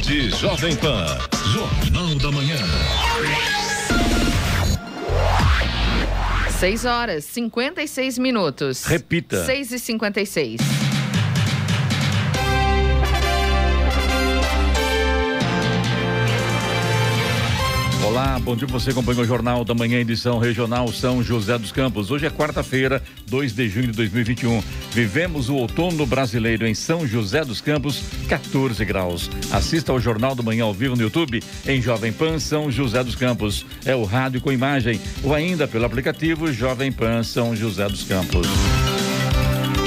Rede Jovem Pan. Jornal da Manhã. 6 horas 56 minutos. Repita. 6 e 56 Olá, bom dia. Você acompanha o Jornal da Manhã, edição regional São José dos Campos. Hoje é quarta-feira, 2 de junho de 2021. Vivemos o outono brasileiro em São José dos Campos, 14 graus. Assista ao Jornal da Manhã ao vivo no YouTube, em Jovem Pan São José dos Campos. É o rádio com imagem, ou ainda pelo aplicativo Jovem Pan São José dos Campos.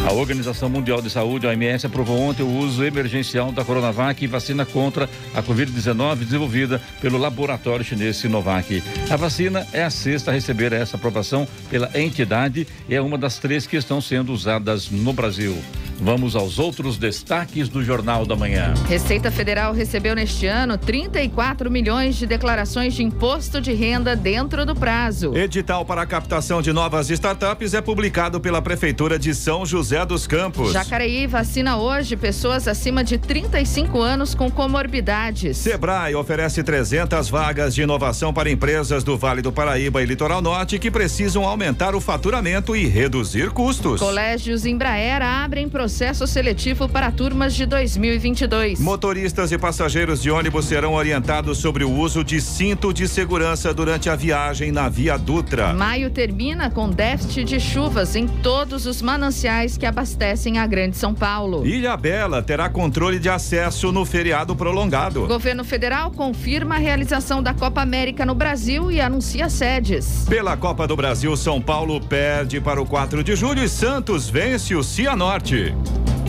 A Organização Mundial de Saúde, OMS, aprovou ontem o uso emergencial da Coronavac vacina contra a Covid-19 desenvolvida pelo laboratório chinês Sinovac. A vacina é a sexta a receber essa aprovação pela entidade e é uma das três que estão sendo usadas no Brasil. Vamos aos outros destaques do Jornal da Manhã. Receita Federal recebeu neste ano 34 milhões de declarações de imposto de renda dentro do prazo. Edital para a captação de novas startups é publicado pela Prefeitura de São José dos Campos. Jacareí vacina hoje pessoas acima de 35 anos com comorbidades. Sebrae oferece 300 vagas de inovação para empresas do Vale do Paraíba e Litoral Norte que precisam aumentar o faturamento e reduzir custos. Colégios Embraer abrem processo seletivo para turmas de 2022. Motoristas e passageiros de ônibus serão orientados sobre o uso de cinto de segurança durante a viagem na Via Dutra. Maio termina com déficit de chuvas em todos os mananciais que abastecem a Grande São Paulo. Ilha Bela terá controle de acesso no feriado prolongado. Governo federal confirma a realização da Copa América no Brasil e anuncia sedes. Pela Copa do Brasil, São Paulo perde para o 4 de julho e Santos vence o Cianorte.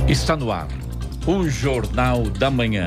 Está no ar o Jornal da Manhã.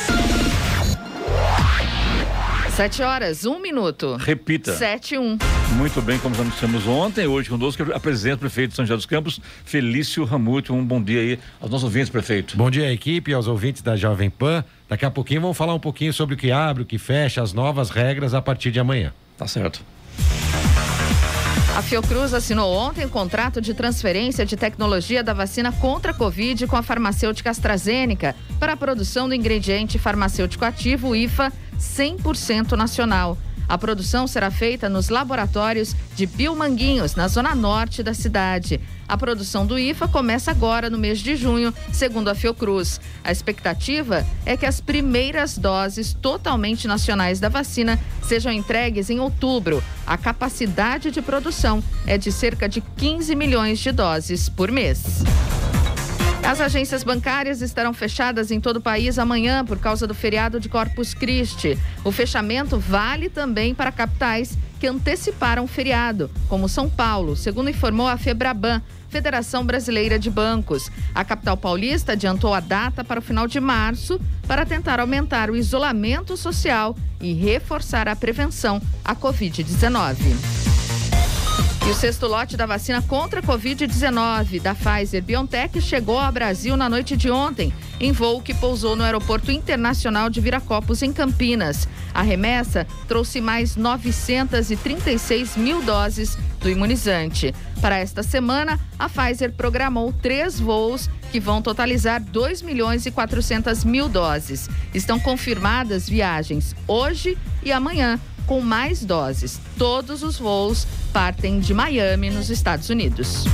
Sete horas, um minuto. Repita. Sete, um. Muito bem, como anunciamos ontem, hoje conosco apresenta o prefeito de São José dos Campos, Felício Ramute. Um bom dia aí aos nossos ouvintes, prefeito. Bom dia, equipe, aos ouvintes da Jovem Pan. Daqui a pouquinho vamos falar um pouquinho sobre o que abre, o que fecha, as novas regras a partir de amanhã. Tá certo. A Fiocruz assinou ontem o contrato de transferência de tecnologia da vacina contra a Covid com a farmacêutica AstraZeneca para a produção do ingrediente farmacêutico ativo IFA 100% nacional. A produção será feita nos laboratórios de Biomanguinhos, na zona norte da cidade. A produção do IFA começa agora no mês de junho, segundo a Fiocruz. A expectativa é que as primeiras doses totalmente nacionais da vacina sejam entregues em outubro. A capacidade de produção é de cerca de 15 milhões de doses por mês. As agências bancárias estarão fechadas em todo o país amanhã por causa do feriado de Corpus Christi. O fechamento vale também para capitais que anteciparam o feriado, como São Paulo, segundo informou a Febraban, Federação Brasileira de Bancos. A capital paulista adiantou a data para o final de março para tentar aumentar o isolamento social e reforçar a prevenção à Covid-19. E o sexto lote da vacina contra a Covid-19 da Pfizer BioNTech chegou ao Brasil na noite de ontem, em voo que pousou no Aeroporto Internacional de Viracopos, em Campinas. A remessa trouxe mais 936 mil doses do imunizante. Para esta semana, a Pfizer programou três voos que vão totalizar 2 milhões e 400 mil doses. Estão confirmadas viagens hoje e amanhã com mais doses. Todos os voos partem de Miami, nos Estados Unidos.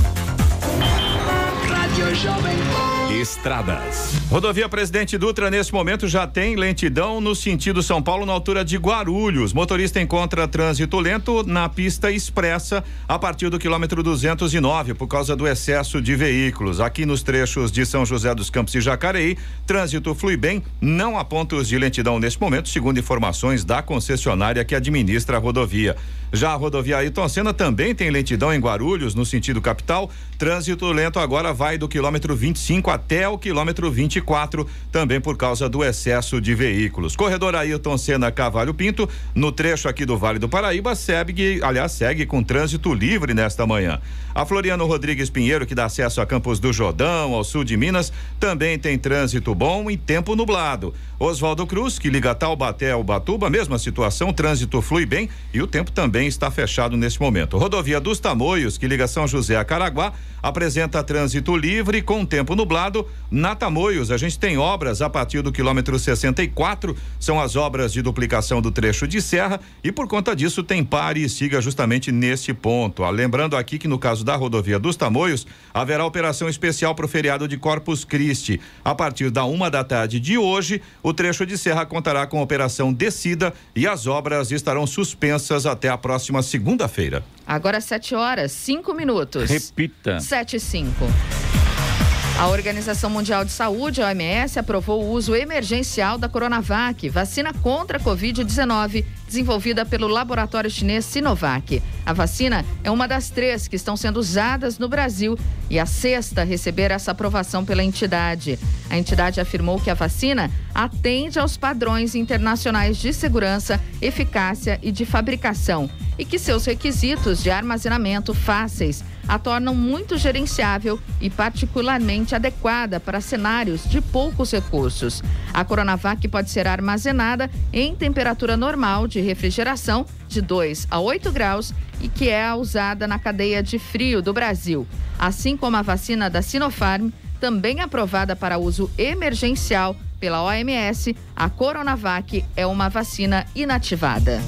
Estradas. Rodovia Presidente Dutra, nesse momento, já tem lentidão no sentido São Paulo, na altura de Guarulhos. Motorista encontra trânsito lento na pista expressa a partir do quilômetro 209, por causa do excesso de veículos. Aqui nos trechos de São José dos Campos e Jacareí, trânsito flui bem, não há pontos de lentidão neste momento, segundo informações da concessionária que administra a rodovia. Já a rodovia Ayrton Senna também tem lentidão em Guarulhos, no sentido capital. Trânsito lento agora vai do quilômetro 25 a até o quilômetro 24, também por causa do excesso de veículos. Corredor Ayrton Senna Cavalho Pinto, no trecho aqui do Vale do Paraíba, segue, aliás, segue com trânsito livre nesta manhã. A Floriano Rodrigues Pinheiro, que dá acesso a Campos do Jordão, ao sul de Minas, também tem trânsito bom e tempo nublado. Oswaldo Cruz, que liga Taubaté ao Batuba, mesma situação, trânsito flui bem e o tempo também está fechado neste momento. Rodovia dos Tamoios, que liga São José a Caraguá, apresenta trânsito livre com tempo nublado. Na Tamoios, a gente tem obras a partir do quilômetro 64, são as obras de duplicação do trecho de serra e por conta disso tem pare e siga justamente neste ponto. Ah, lembrando aqui que no caso da rodovia dos Tamoios, haverá operação especial para o feriado de Corpus Christi. A partir da uma da tarde de hoje, o trecho de serra contará com operação descida e as obras estarão suspensas até a próxima segunda-feira. Agora 7 horas, 5 minutos. Repita. 7 e 5. A Organização Mundial de Saúde, a OMS, aprovou o uso emergencial da Coronavac, vacina contra a Covid-19, desenvolvida pelo laboratório chinês Sinovac. A vacina é uma das três que estão sendo usadas no Brasil e a sexta a receber essa aprovação pela entidade. A entidade afirmou que a vacina atende aos padrões internacionais de segurança, eficácia e de fabricação e que seus requisitos de armazenamento fáceis a tornam muito gerenciável e particularmente adequada para cenários de poucos recursos. A Coronavac pode ser armazenada em temperatura normal de refrigeração de 2 a 8 graus e que é usada na cadeia de frio do Brasil, assim como a vacina da Sinopharm, também aprovada para uso emergencial pela OMS, a Coronavac é uma vacina inativada.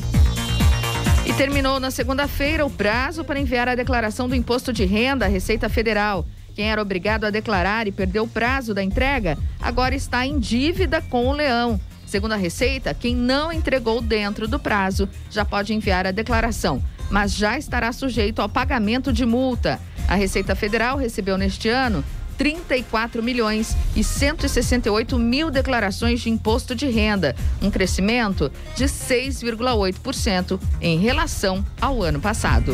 Terminou na segunda-feira o prazo para enviar a declaração do imposto de renda à Receita Federal. Quem era obrigado a declarar e perdeu o prazo da entrega, agora está em dívida com o leão. Segundo a Receita, quem não entregou dentro do prazo já pode enviar a declaração, mas já estará sujeito ao pagamento de multa. A Receita Federal recebeu neste ano 34 milhões e 168 mil declarações de imposto de renda, um crescimento de 6,8% em relação ao ano passado.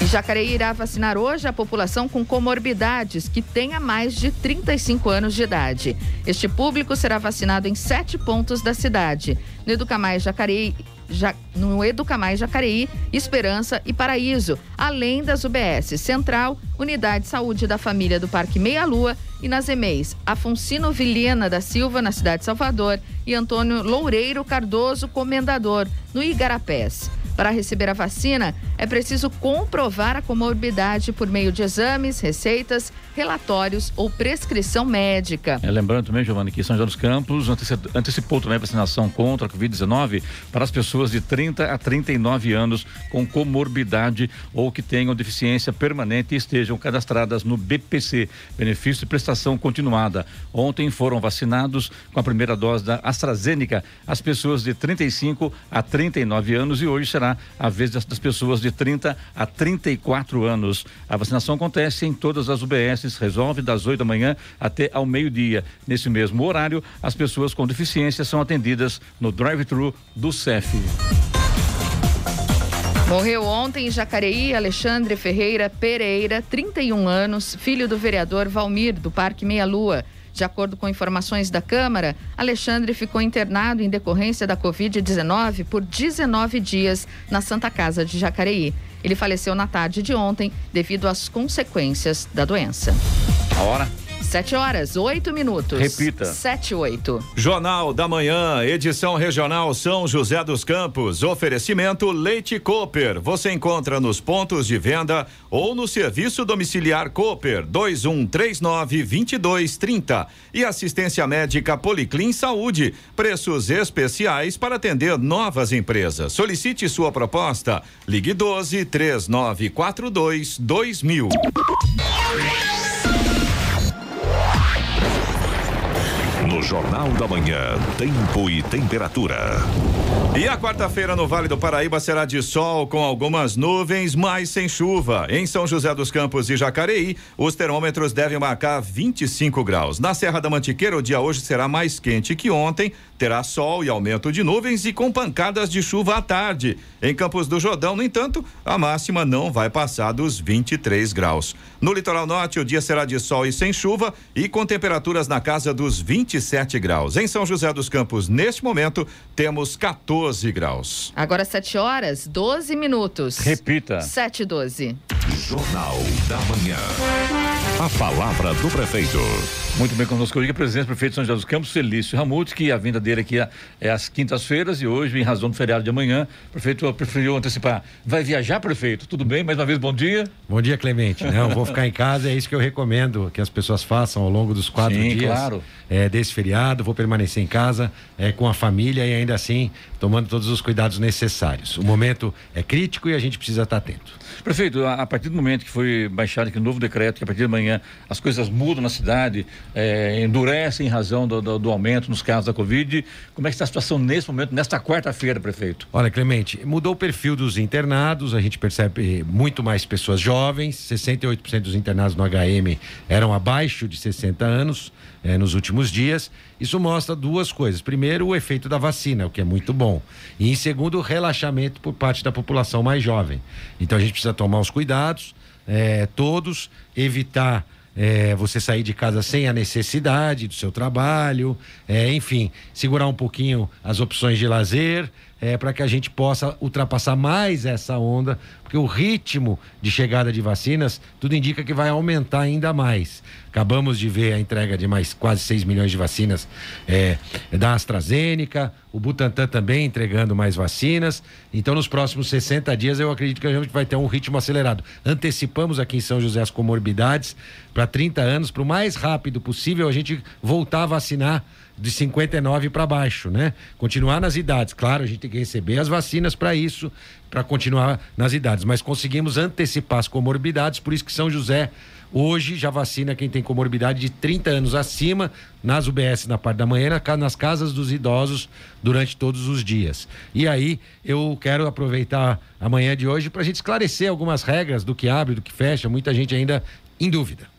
E Jacareí irá vacinar hoje a população com comorbidades que tenha mais de 35 anos de idade. Este público será vacinado em sete pontos da cidade. No Educa Mais Jacareí ja, no Educa Mais Jacareí, Esperança e Paraíso, além das UBS Central, Unidade de Saúde da Família do Parque Meia Lua e nas EMEIs Afonsino Vilhena da Silva, na cidade de Salvador, e Antônio Loureiro Cardoso, Comendador, no Igarapés. Para receber a vacina, é preciso comprovar a comorbidade por meio de exames, receitas, relatórios ou prescrição médica. É, lembrando também, Giovanni, que São José dos Campos antecipou também a vacinação contra a Covid-19 para as pessoas de 30 a 39 anos com comorbidade ou que tenham deficiência permanente e estejam cadastradas no BPC, Benefício de Prestação Continuada. Ontem foram vacinados com a primeira dose da AstraZeneca as pessoas de 35 a 39 anos e hoje será a vez das, pessoas de 30 a 34 anos. A vacinação acontece em todas as UBSs, resolve das 8 da manhã até ao meio-dia. Nesse mesmo horário, as pessoas com deficiência são atendidas no drive-thru do CEF. Morreu ontem em Jacareí Alexandre Ferreira Pereira, 31 anos, filho do vereador Valmir, do Parque Meia Lua. De acordo com informações da Câmara, Alexandre ficou internado em decorrência da Covid-19 por 19 dias na Santa Casa de Jacareí. Ele faleceu na tarde de ontem devido às consequências da doença. A hora? Sete horas, oito minutos. Repita. Sete, oito. Jornal da Manhã, edição regional São José dos Campos. Oferecimento Leite Cooper. Você encontra nos pontos de venda ou no serviço domiciliar Cooper 2139 2230. E assistência médica Policlin Saúde. Preços especiais para atender novas empresas. Solicite sua proposta. Ligue 12 3942 2000. No Jornal da Manhã, tempo e temperatura. E a quarta-feira no Vale do Paraíba será de sol com algumas nuvens, mas sem chuva. Em São José dos Campos e Jacareí, os termômetros devem marcar 25 graus. Na Serra da Mantiqueira, o dia hoje será mais quente que ontem, terá sol e aumento de nuvens e com pancadas de chuva à tarde. Em Campos do Jordão, no entanto, a máxima não vai passar dos 23 graus. No litoral norte, o dia será de sol e sem chuva e com temperaturas na casa dos 27 graus. Em São José dos Campos, neste momento, temos 14 graus. Agora 7 horas, 12 minutos. Repita. 7 e 12. Jornal da Manhã. A palavra do prefeito. Muito bem, conosco hoje a presença do prefeito São José dos Campos, Felício Ramute, que a vinda dele aqui é, é às quintas-feiras e hoje, em razão do feriado de amanhã, o prefeito preferiu antecipar. Vai viajar, prefeito? Tudo bem? Mais uma vez, bom dia. Bom dia, Clemente. Não, vou ficar em casa, é isso que eu recomendo que as pessoas façam ao longo dos quatro Sim, dias claro. é, desse feriado. Vou permanecer em casa é, com a família e ainda assim tomando todos os cuidados necessários. O momento é crítico e a gente precisa estar atento. Prefeito, a, partir do momento que foi baixado aqui o novo decreto, que a partir de amanhã as coisas mudam na cidade, é, endurecem em razão do, do, do aumento nos casos da Covid, como é que está a situação nesse momento, nesta quarta-feira, prefeito? Olha, Clemente, mudou o perfil dos internados, a gente percebe muito mais pessoas jovens, 68% dos internados no HM eram abaixo de 60 anos eh, nos últimos dias. Isso mostra duas coisas. Primeiro, o efeito da vacina, o que é muito bom. E em segundo, o relaxamento por parte da população mais jovem. Então a gente precisa tomar os cuidados, eh, todos, evitar. eh, você sair de casa sem a necessidade do seu trabalho, eh, enfim, segurar um pouquinho as opções de lazer, é, para que a gente possa ultrapassar mais essa onda, porque o ritmo de chegada de vacinas, tudo indica que vai aumentar ainda mais. Acabamos de ver a entrega de mais quase 6 milhões de vacinas é, da AstraZeneca, o Butantan também entregando mais vacinas. Então, nos próximos 60 dias, eu acredito que a gente vai ter um ritmo acelerado. Antecipamos aqui em São José as comorbidades para 30 anos, para o mais rápido possível a gente voltar a vacinar de 59 para baixo, né? Continuar nas idades. Claro, a gente tem que receber as vacinas para isso, para continuar nas idades, mas conseguimos antecipar as comorbidades, por isso que São José hoje já vacina quem tem comorbidade de 30 anos acima nas UBS na parte da manhã, nas casas dos idosos durante todos os dias. E aí eu quero aproveitar a manhã de hoje para a gente esclarecer algumas regras do que abre, do que fecha, muita gente ainda em dúvida.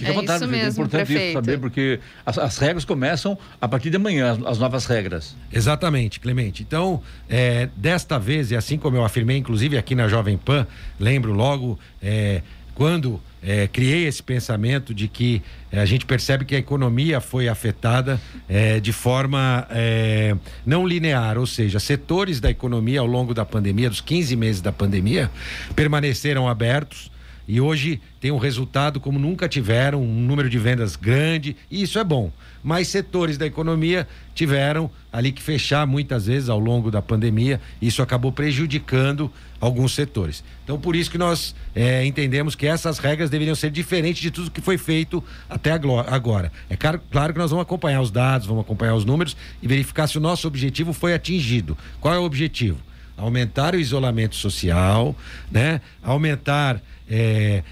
Fica É à vontade, isso prefeito. mesmo, é importante prefeito. isso saber, porque as, as regras começam a partir de amanhã, as, as novas regras. Exatamente, Clemente. Então, é, desta vez, e assim como eu afirmei, inclusive aqui na Jovem Pan, lembro logo é, quando é, criei esse pensamento de que é, a gente percebe que a economia foi afetada é, de forma é, não linear, ou seja, setores da economia ao longo da pandemia, dos 15 meses da pandemia, permaneceram abertos. E hoje tem um resultado como nunca tiveram, um número de vendas grande, e isso é bom. Mas setores da economia tiveram ali que fechar muitas vezes ao longo da pandemia, e isso acabou prejudicando alguns setores. Então, por isso que nós eh, entendemos que essas regras deveriam ser diferentes de tudo que foi feito até agora. É claro, claro que nós vamos acompanhar os dados, vamos acompanhar os números e verificar se o nosso objetivo foi atingido. Qual é o objetivo? aumentar o isolamento social, né? Aumentar, é,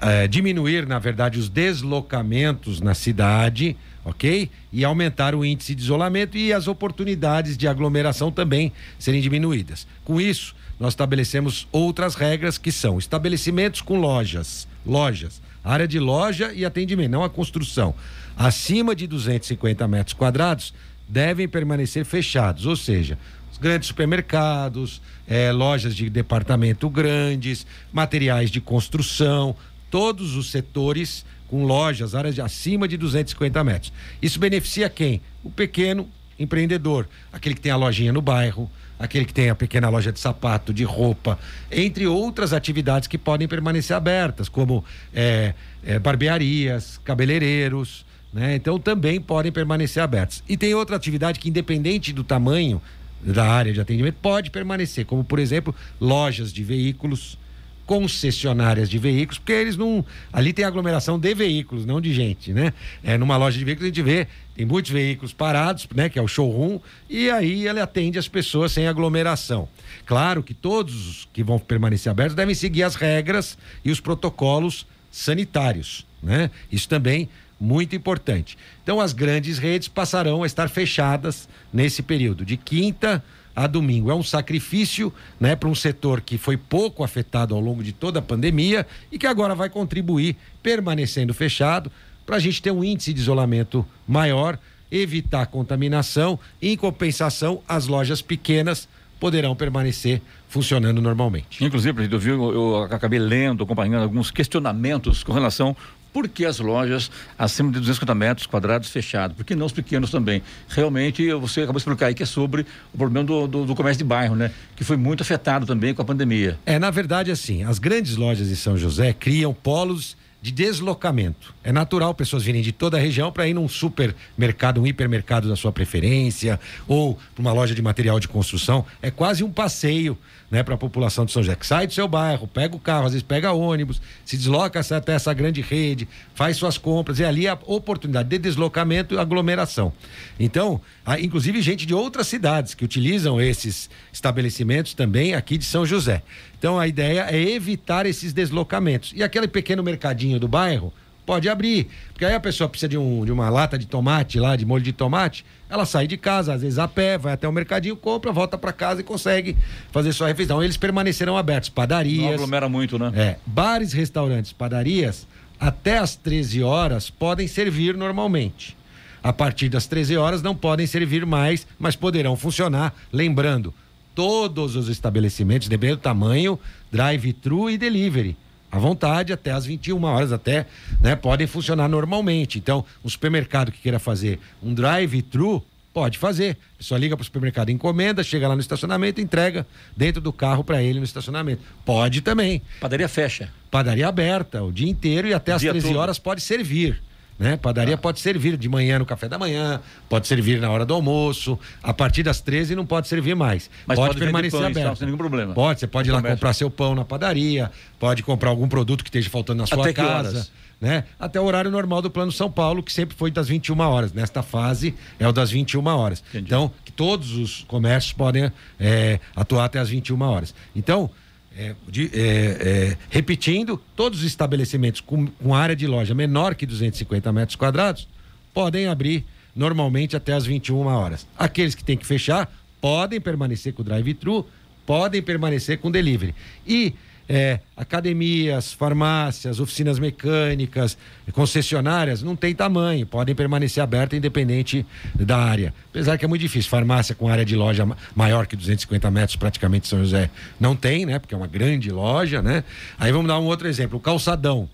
é, diminuir, na verdade, os deslocamentos na cidade, ok? E aumentar o índice de isolamento e as oportunidades de aglomeração também serem diminuídas. Com isso, nós estabelecemos outras regras que são estabelecimentos com lojas, lojas, área de loja e atendimento, não a construção, acima de 250 metros quadrados devem permanecer fechados, ou seja, grandes supermercados, eh, lojas de departamento grandes, materiais de construção, todos os setores com lojas, áreas de acima de 250 metros. Isso beneficia quem? O pequeno empreendedor, aquele que tem a lojinha no bairro, aquele que tem a pequena loja de sapato, de roupa, entre outras atividades que podem permanecer abertas, como eh, eh, barbearias, cabeleireiros, né? Então também podem permanecer abertos. E tem outra atividade que, independente do tamanho da área de atendimento, pode permanecer, como por exemplo, lojas de veículos, concessionárias de veículos, porque eles não. Ali tem aglomeração de veículos, não de gente, né? É, numa loja de veículos a gente vê, tem muitos veículos parados, né? Que é o showroom, e aí ele atende as pessoas sem aglomeração. Claro que todos os que vão permanecer abertos devem seguir as regras e os protocolos sanitários, né? Isso também muito importante. Então, as grandes redes passarão a estar fechadas nesse período, de quinta a domingo. É um sacrifício né, para um setor que foi pouco afetado ao longo de toda a pandemia e que agora vai contribuir permanecendo fechado para a gente ter um índice de isolamento maior, evitar contaminação e, em compensação, as lojas pequenas poderão permanecer funcionando normalmente. Inclusive, eu, eu acabei lendo, acompanhando alguns questionamentos com relação por que as lojas acima de 250 metros quadrados fechadas? Por que não os pequenos também? Realmente, você acabou de explicar aí que é sobre o problema do, do, do, comércio de bairro, né? Que foi muito afetado também com a pandemia. É, na verdade, assim, as grandes lojas de São José criam polos de deslocamento. É natural pessoas virem de toda a região para ir num supermercado, um hipermercado da sua preferência, ou para uma loja de material de construção. É quase um passeio né, para a população de São José, que sai do seu bairro, pega o carro, às vezes pega ônibus, se desloca até essa grande rede, faz suas compras, e ali a oportunidade de deslocamento e aglomeração. Então, há, inclusive gente de outras cidades que utilizam esses estabelecimentos também aqui de São José. Então, a ideia é evitar esses deslocamentos. E aquele pequeno mercadinho do bairro, pode abrir. Porque aí a pessoa precisa de, um, de uma lata de tomate lá, de molho de tomate, ela sai de casa, às vezes a pé, vai até o mercadinho, compra, volta para casa e consegue fazer sua refeição. Eles permanecerão abertos. Padarias. Não aglomera muito, né? É. Bares, restaurantes, padarias, até às 13 horas podem servir normalmente. A partir das 13 horas não podem servir mais, mas poderão funcionar. Lembrando, todos os estabelecimentos, dependendo do tamanho, drive-thru e delivery à vontade até às 21 horas até, né, podem funcionar normalmente. Então, o supermercado que queira fazer um drive-thru pode fazer. A pessoa liga para o supermercado, encomenda, chega lá no estacionamento, entrega dentro do carro para ele no estacionamento. Pode também. Padaria fecha. Padaria aberta o dia inteiro e até às 13 todo. horas pode servir. Né? Padaria ah. pode servir de manhã no café da manhã, pode servir na hora do almoço. A partir das 13 não pode servir mais. Mas pode, pode permanecer pão, aberto. Sem nenhum problema. Pode, você pode ir lá comprar seu pão na padaria, pode comprar algum produto que esteja faltando na sua Até casa. Né? Até o horário normal do Plano São Paulo, que sempre foi das 21 horas. Nesta fase é o das 21 horas. Entendi. Então, todos os comércios podem é, atuar até as 21 horas. Então, é, de, é, é, repetindo, todos os estabelecimentos com, com, área de loja menor que 250 metros quadrados podem abrir normalmente até as 21 horas. Aqueles que têm que fechar podem permanecer com drive-thru, podem permanecer com delivery. E é, academias, farmácias, oficinas mecânicas, concessionárias, não tem tamanho, podem permanecer abertas independente da área. Apesar que é muito difícil, farmácia com área de loja maior que 250 metros, praticamente São José, não tem, né? Porque é uma grande loja, né? Aí vamos dar um outro exemplo, o calçadão.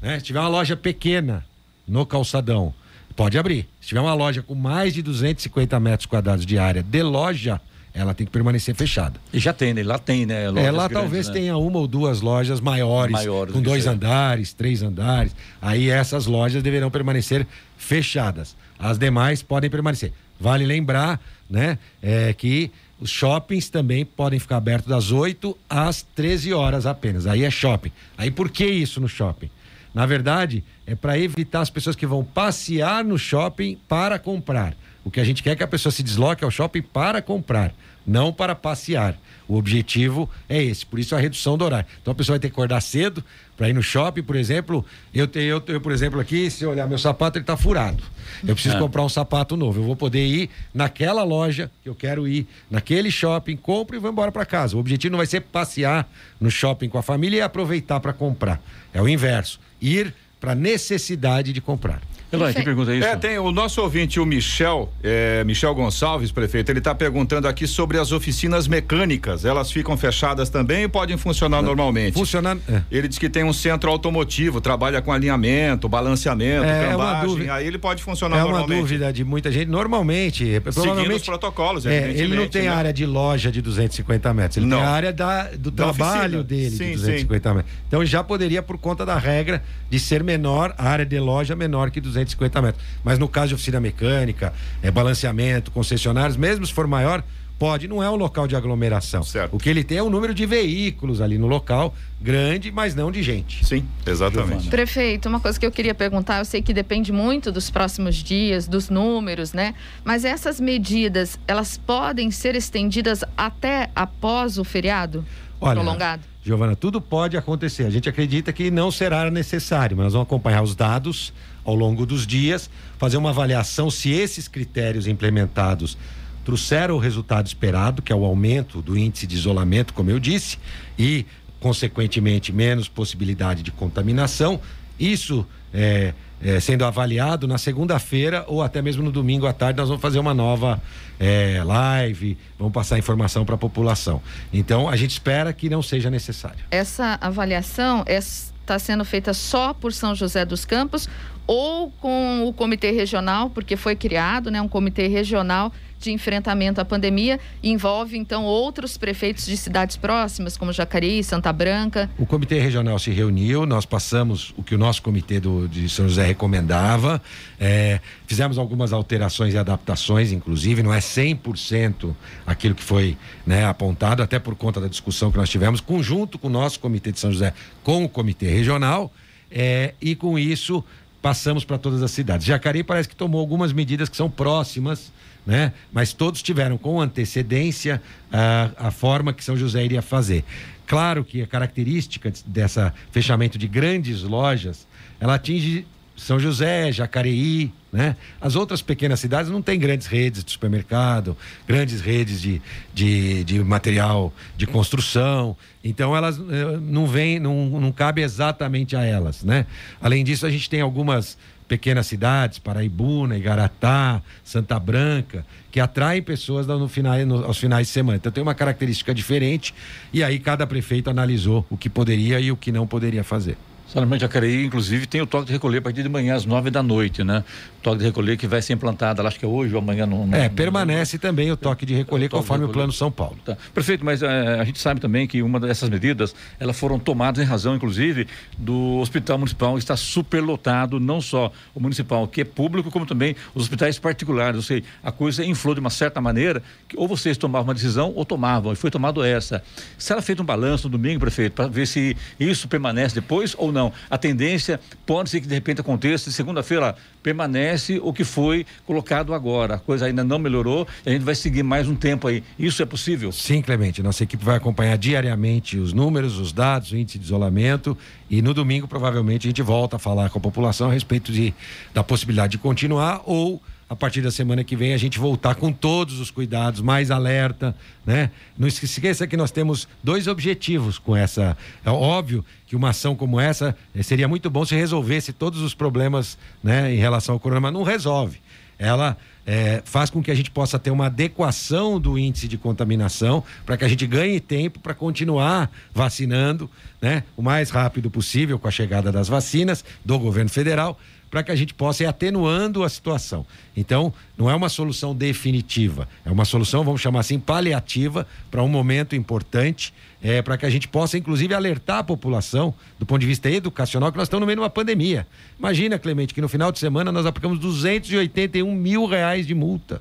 Né? Se tiver uma loja pequena no calçadão, pode abrir. Se tiver uma loja com mais de 250 metros quadrados de área de loja, ela tem que permanecer fechada. E já tem, né? Lá tem, né? Lojas é, lá grandes, talvez né? tenha uma ou duas lojas maiores, maiores com dois andares, três andares. Aí essas lojas deverão permanecer fechadas. As demais podem permanecer. Vale lembrar, né, é, que os shoppings também podem ficar abertos das 8 às 13 horas apenas. Aí é shopping. Aí por que isso no shopping? Na verdade, é para evitar as pessoas que vão passear no shopping para comprar. O que a gente quer é que a pessoa se desloque ao shopping para comprar, não para passear. O objetivo é esse, por isso a redução do horário. Então a pessoa vai ter que acordar cedo para ir no shopping, por exemplo. Eu tenho, eu, eu, por exemplo, aqui, se eu olhar meu sapato, ele está furado. Eu preciso é. comprar um sapato novo. Eu vou poder ir naquela loja que eu quero ir, naquele shopping, compro e vou embora para casa. O objetivo não vai ser passear no shopping com a família e aproveitar para comprar. É o inverso. Ir para necessidade de comprar. Eloy, que pergunta é isso? É, tem o nosso ouvinte, o Michel, é, Michel Gonçalves, prefeito, ele está perguntando aqui sobre as oficinas mecânicas. Elas ficam fechadas também e podem funcionar Não, normalmente? Funcionando. É. Ele diz que tem um centro automotivo, trabalha com alinhamento, balanceamento, é, cambagem, é aí ele pode funcionar é normalmente. É uma dúvida de muita gente. Normalmente, provavelmente... os protocolos, é, Ele não tem né? área de loja de 250 metros, ele não. tem a área da, do da trabalho oficina. dele sim, de 250 sim. metros. Então já poderia, por conta da regra de ser menor, a área de loja menor que 250 metros. Mas no caso de oficina mecânica, é, balanceamento, concessionários, mesmo se for maior, pode, não é um local de aglomeração. Certo. O que ele tem é um número de veículos ali no local, grande, mas não de gente. Sim, exatamente. Prefeito, uma coisa que eu queria perguntar, eu sei que depende muito dos próximos dias, dos números, né? Mas essas medidas, elas podem ser estendidas até após o feriado Olha, prolongado? Giovana, tudo pode acontecer. A gente acredita que não será necessário, mas nós vamos acompanhar os dados ao longo dos dias, fazer uma avaliação se esses critérios implementados trouxeram o resultado esperado, que é o aumento do índice de isolamento, como eu disse, e, consequentemente, menos possibilidade de contaminação. Isso é, é, sendo avaliado na segunda-feira ou até mesmo no domingo à tarde, nós vamos fazer uma nova é, live, vamos passar informação para a população. Então, a gente espera que não seja necessário. Essa avaliação está sendo feita só por São José dos Campos ou com o comitê regional, porque foi criado né, um comitê regional de enfrentamento à pandemia. Envolve, então, outros prefeitos de cidades próximas, como Jacareí, Santa Branca. O comitê regional se reuniu, nós passamos o que o nosso comitê do, de São José recomendava, é, fizemos algumas alterações e adaptações, inclusive, não é 100% aquilo que foi né, apontado, até por conta da discussão que nós tivemos, conjunto com o nosso comitê de São José, com o comitê regional, é, e com isso passamos para todas as cidades. Jacareí parece que tomou algumas medidas que são próximas né? Mas todos tiveram com antecedência a, a forma que São José iria fazer. Claro que a característica dessa fechamento de grandes lojas, ela atinge São José, Jacareí, né? As outras pequenas cidades não têm grandes redes de supermercado, grandes redes de, de, de material de construção, então elas eh, não vêm, não, não cabe exatamente a elas, né? Além disso, a gente tem algumas pequenas cidades, Paraibuna, Igaratá, Santa Branca, que atraem pessoas no final, no, aos finais de semana. Então tem uma característica diferente e aí cada prefeito analisou o que poderia e o que não poderia fazer. Somente Jacareí, inclusive, tem o toque de recolher a partir de manhã, às nove da noite, né? O toque de recolher que vai ser implantado, acho que é hoje ou amanhã. No, no é, permanece no... também o toque de recolher é, conforme o, o plano São Paulo. Tá. Prefeito, mas é, a gente sabe também que uma dessas medidas, elas foram tomadas em razão, inclusive, do Hospital Municipal está superlotado, não só o municipal, que é público, como também os hospitais particulares. Ou seja, a coisa inflou de uma certa maneira, que ou vocês tomavam uma decisão ou tomavam, e foi tomado essa. Será feito um balanço no domingo, prefeito, para ver se isso permanece depois ou não? A tendência pode ser que de repente aconteça, segunda-feira permanece o que foi colocado agora. A coisa ainda não melhorou e a gente vai seguir mais um tempo aí. Isso é possível? Sim, Clemente. Nossa equipe vai acompanhar diariamente os números, os dados, o índice de isolamento e no domingo provavelmente a gente volta a falar com a população a respeito de, da possibilidade de continuar ou a partir da semana que vem a gente voltar com todos os cuidados, mais alerta, né? Não esqueça que nós temos dois objetivos com essa. É óbvio que uma ação como essa eh, seria muito bom se resolvesse todos os problemas, né, em relação ao corona, mas não resolve. Ela é, faz com que a gente possa ter uma adequação do índice de contaminação para que a gente ganhe tempo para continuar vacinando, né, o mais rápido possível com a chegada das vacinas do governo federal para que a gente possa ir atenuando a situação. Então, não é uma solução definitiva, é uma solução, vamos chamar assim, paliativa para um momento importante, é, para que a gente possa, inclusive, alertar a população, do ponto de vista educacional, que nós estamos no meio de uma pandemia. Imagina, Clemente, que no final de semana nós aplicamos 281 mil reais de multa,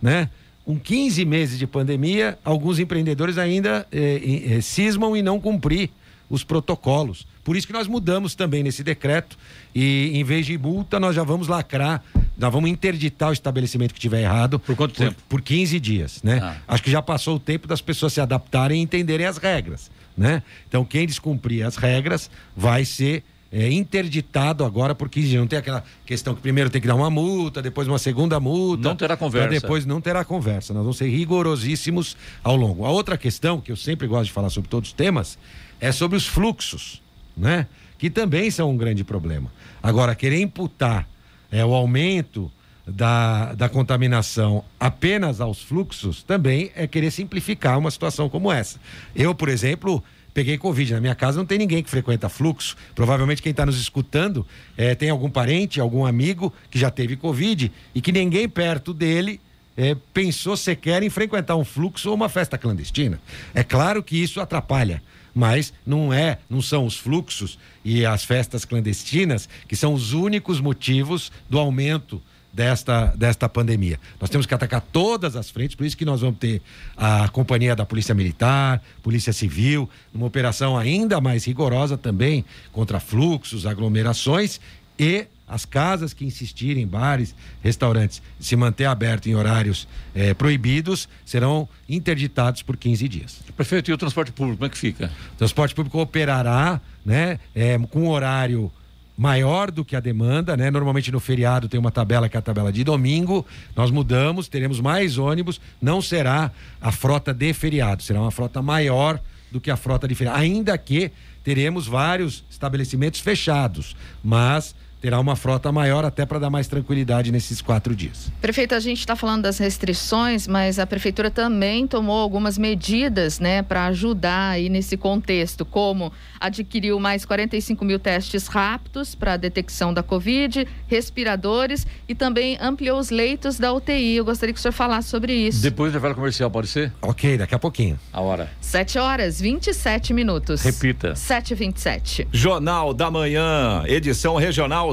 né? Com 15 meses de pandemia, alguns empreendedores ainda é, é, cismam em não cumprir os protocolos. Por isso que nós mudamos também nesse decreto e em vez de multa nós já vamos lacrar, nós vamos interditar o estabelecimento que tiver errado. Por quanto por, tempo? Por 15 dias, né? Ah. Acho que já passou o tempo das pessoas se adaptarem e entenderem as regras, né? Então quem descumprir as regras vai ser é, interditado agora por 15 dias. Não tem aquela questão que primeiro tem que dar uma multa, depois uma segunda multa. Não terá conversa. Depois não terá conversa. Nós vamos ser rigorosíssimos ao longo. A outra questão, que eu sempre gosto de falar sobre todos os temas, é sobre os fluxos, né? Que também são um grande problema. Agora, querer imputar é, o aumento da, da contaminação apenas aos fluxos também é querer simplificar uma situação como essa. Eu, por exemplo, peguei Covid. Na minha casa não tem ninguém que frequenta fluxo. Provavelmente quem está nos escutando é, tem algum parente, algum amigo que já teve Covid e que ninguém perto dele é, pensou sequer em frequentar um fluxo ou uma festa clandestina. É claro que isso atrapalha mas não é, não são os fluxos e as festas clandestinas que são os únicos motivos do aumento desta, desta pandemia. Nós temos que atacar todas as frentes, por isso que nós vamos ter a companhia da Polícia Militar, Polícia Civil, numa operação ainda mais rigorosa também contra fluxos, aglomerações e as casas que insistirem, bares, restaurantes, se manter aberto em horários eh, proibidos, serão interditados por 15 dias. Prefeito, e o transporte público, como é que fica? O transporte público operará né, eh, com horário maior do que a demanda, né? Normalmente no feriado tem uma tabela que é a tabela de domingo. Nós mudamos, teremos mais ônibus, não será a frota de feriado, será uma frota maior do que a frota de feriado. Ainda que teremos vários estabelecimentos fechados, mas terá uma frota maior até para dar mais tranquilidade nesses quatro dias. Prefeito, a gente está falando das restrições, mas a prefeitura também tomou algumas medidas, né, para ajudar aí nesse contexto, como adquiriu mais 45 mil testes rápidos para a detecção da Covid, respiradores e também ampliou os leitos da UTI. Eu gostaria que o senhor falasse sobre isso. Depois do intervalo comercial, pode ser? Ok, daqui a pouquinho. A hora. 7 horas 27 minutos. Repita. 7 e 27 Jornal da Manhã, edição regional